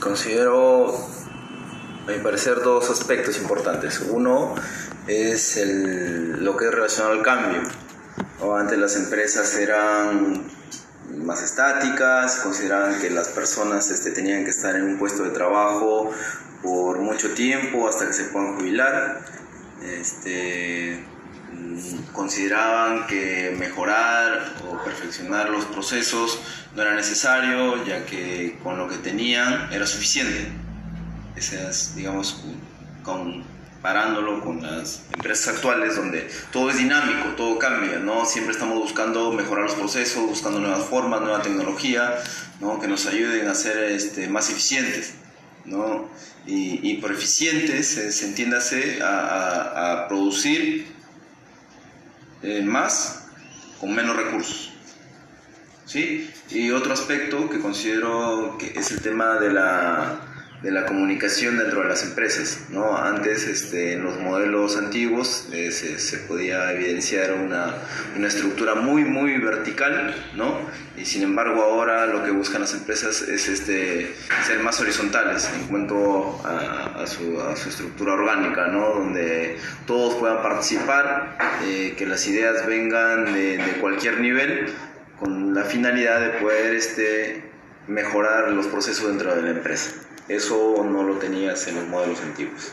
Considero, a mi parecer, dos aspectos importantes. Uno es el, lo que es relacionado al cambio. Antes las empresas eran más estáticas, consideraban que las personas este, tenían que estar en un puesto de trabajo por mucho tiempo hasta que se puedan jubilar. Este, consideraban que mejorar o perfeccionar los procesos no era necesario, ya que con lo que tenían era suficiente. Esas, digamos, comparándolo con las empresas actuales, donde todo es dinámico, todo cambia, ¿no? Siempre estamos buscando mejorar los procesos, buscando nuevas formas, nueva tecnología, ¿no? Que nos ayuden a ser este, más eficientes, ¿no? Y, por eficientes se, entiéndase a, a, producir más con menos recursos. ¿sí? Y otro aspecto que considero que es el tema de la de la comunicación dentro de las empresas. ¿no? Antes, este, en los modelos antiguos, eh, se, se, podía evidenciar una, una, estructura muy, muy vertical, ¿no? y sin embargo ahora lo que buscan las empresas es este, ser más horizontales en cuanto a, su, a su, estructura orgánica, ¿no? donde todos puedan participar, eh, que las ideas vengan de, de cualquier nivel, con la finalidad de poder este, mejorar los procesos dentro de la empresa. Eso no lo tenías en los modelos antiguos.